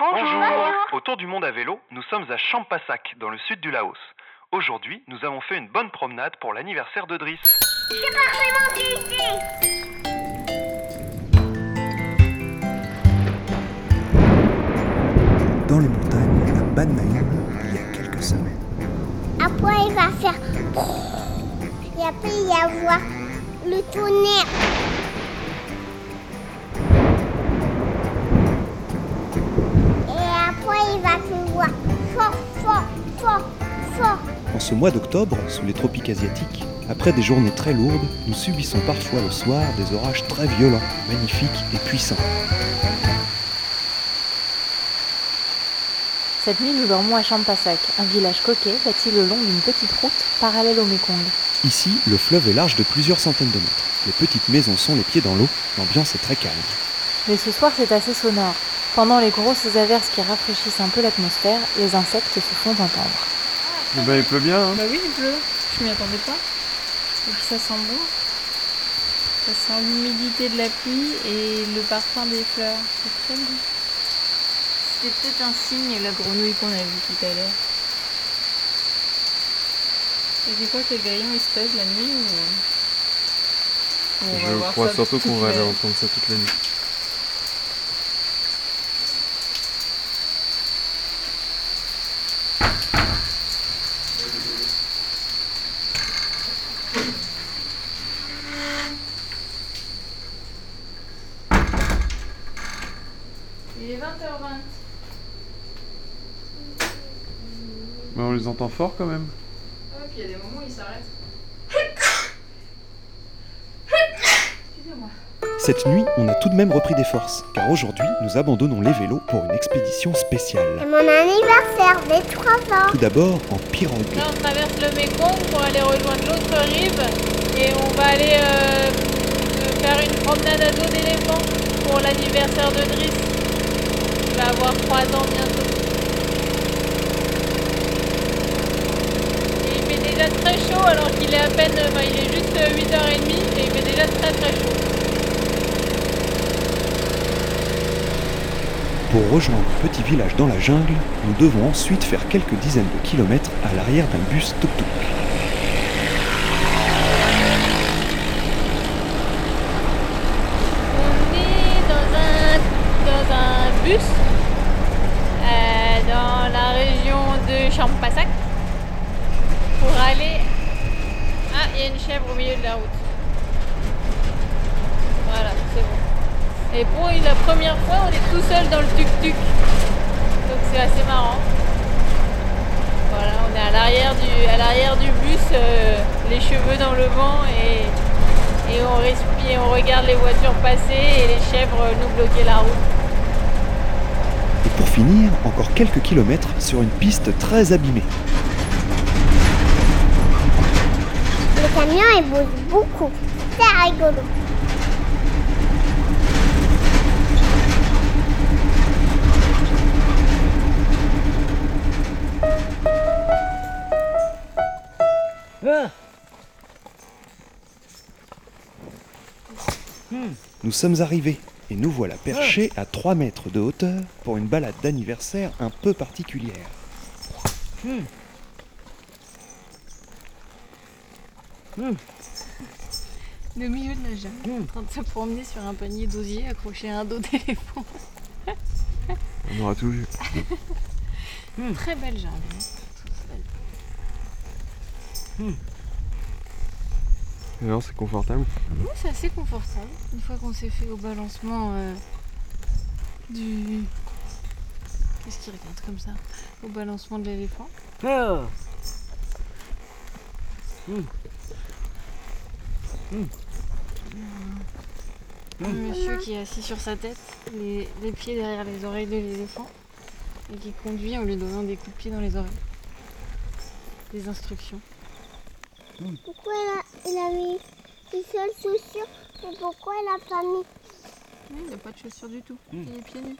Bonjour. Autour du monde à vélo, nous sommes à Champasak, dans le sud du Laos. Aujourd'hui, nous avons fait une bonne promenade pour l'anniversaire de Driss. C'est parfaitement ici. Dans les montagnes à Ban Maïm, il y a quelques semaines. Après, il va faire. Et après, il va y avoir le tonnerre. En ce mois d'octobre, sous les tropiques asiatiques, après des journées très lourdes, nous subissons parfois le soir des orages très violents, magnifiques et puissants. Cette nuit, nous dormons à Champasak, un village coquet bâti le long d'une petite route parallèle au Mekong. Ici, le fleuve est large de plusieurs centaines de mètres. Les petites maisons sont les pieds dans l'eau, l'ambiance est très calme. Mais ce soir, c'est assez sonore. Pendant les grosses averses qui rafraîchissent un peu l'atmosphère, les insectes se font entendre. Eh ben, il pleut bien. Hein. Bah oui, il pleut. Je m'y attendais pas. Et puis ça sent bon. Ça sent l'humidité de la pluie et le parfum des fleurs. C'est très bon. C'était peut-être un signe, la grenouille qu'on a vue tout à l'heure. Et c'est quoi que les grillons ils se taisent la nuit ou... ou on va Je voir crois ça surtout qu'on va aller entendre ça toute la nuit. Il est 20h20. Mais on les entend fort quand même. Ah, puis il y a des moments où il s'arrête. Excusez-moi. Cette nuit, on a tout de même repris des forces, car aujourd'hui, nous abandonnons les vélos pour une expédition C'est spéciale. mon anniversaire, j'ai 3 ans. Tout d'abord en pirogue. Là, on traverse le Mekong pour aller rejoindre l'autre rive et on va aller euh, euh, faire une promenade à dos d'éléphant pour l'anniversaire de Driss. Va avoir 3 ans bientôt. Il fait déjà très chaud alors qu'il est à peine, il est juste 8h30 et il fait déjà très très chaud. Pour rejoindre le petit village dans la jungle, nous devons ensuite faire quelques dizaines de kilomètres à l'arrière d'un bus tuk-tuk. On est dans un, dans un bus euh, dans la région Champasak pour aller. Ah, il y a une chèvre au milieu de la route. Voilà, c'est bon. Et pour la première fois, on est tout seul dans le tuk-tuk. Donc c'est assez marrant. Voilà, on est à l'arrière du, à l'arrière du bus, euh, les cheveux dans le vent et, et on respire, on regarde les voitures passer et les chèvres nous bloquer la route. Pour finir, encore quelques kilomètres sur une piste très abîmée. Le camion, il bouge beaucoup. C'est rigolo. Nous sommes arrivés et nous voilà perchés à 3 mètres de hauteur pour une balade d'anniversaire un peu particulière. Le milieu de la jungle, en train de se promener sur un panier d'osier accroché à un dos d'éléphant. On aura tout vu. Très belle jungle. hein. Alors, c'est confortable Oui, c'est assez confortable. Une fois qu'on s'est fait au balancement euh, du. Qu'est-ce qu'il regarde comme ça? Au balancement de l'éléphant. Un monsieur qui est assis sur sa tête, les, les pieds derrière les oreilles de l'éléphant, et qui conduit en lui donnant des coups de pied dans les oreilles. Des instructions. Pourquoi il a, il a mis une seule chaussure Et pourquoi il a pas mis Oui, il n'y a pas de chaussures du tout. Il est pieds nus.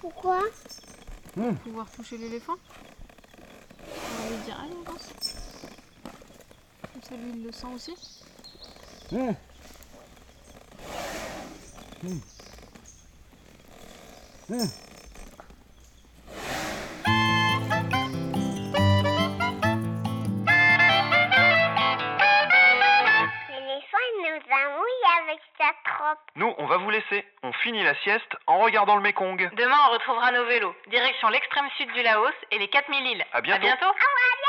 Pourquoi Pour pouvoir toucher l'éléphant. On va lui dire allez, avance. Comme ça, lui, il le sent aussi. On va vous laisser. On finit la sieste en regardant le Mékong. Demain, on retrouvera nos vélos. Direction l'extrême sud du Laos et les 4000 îles. À bientôt. À bientôt. Au revoir,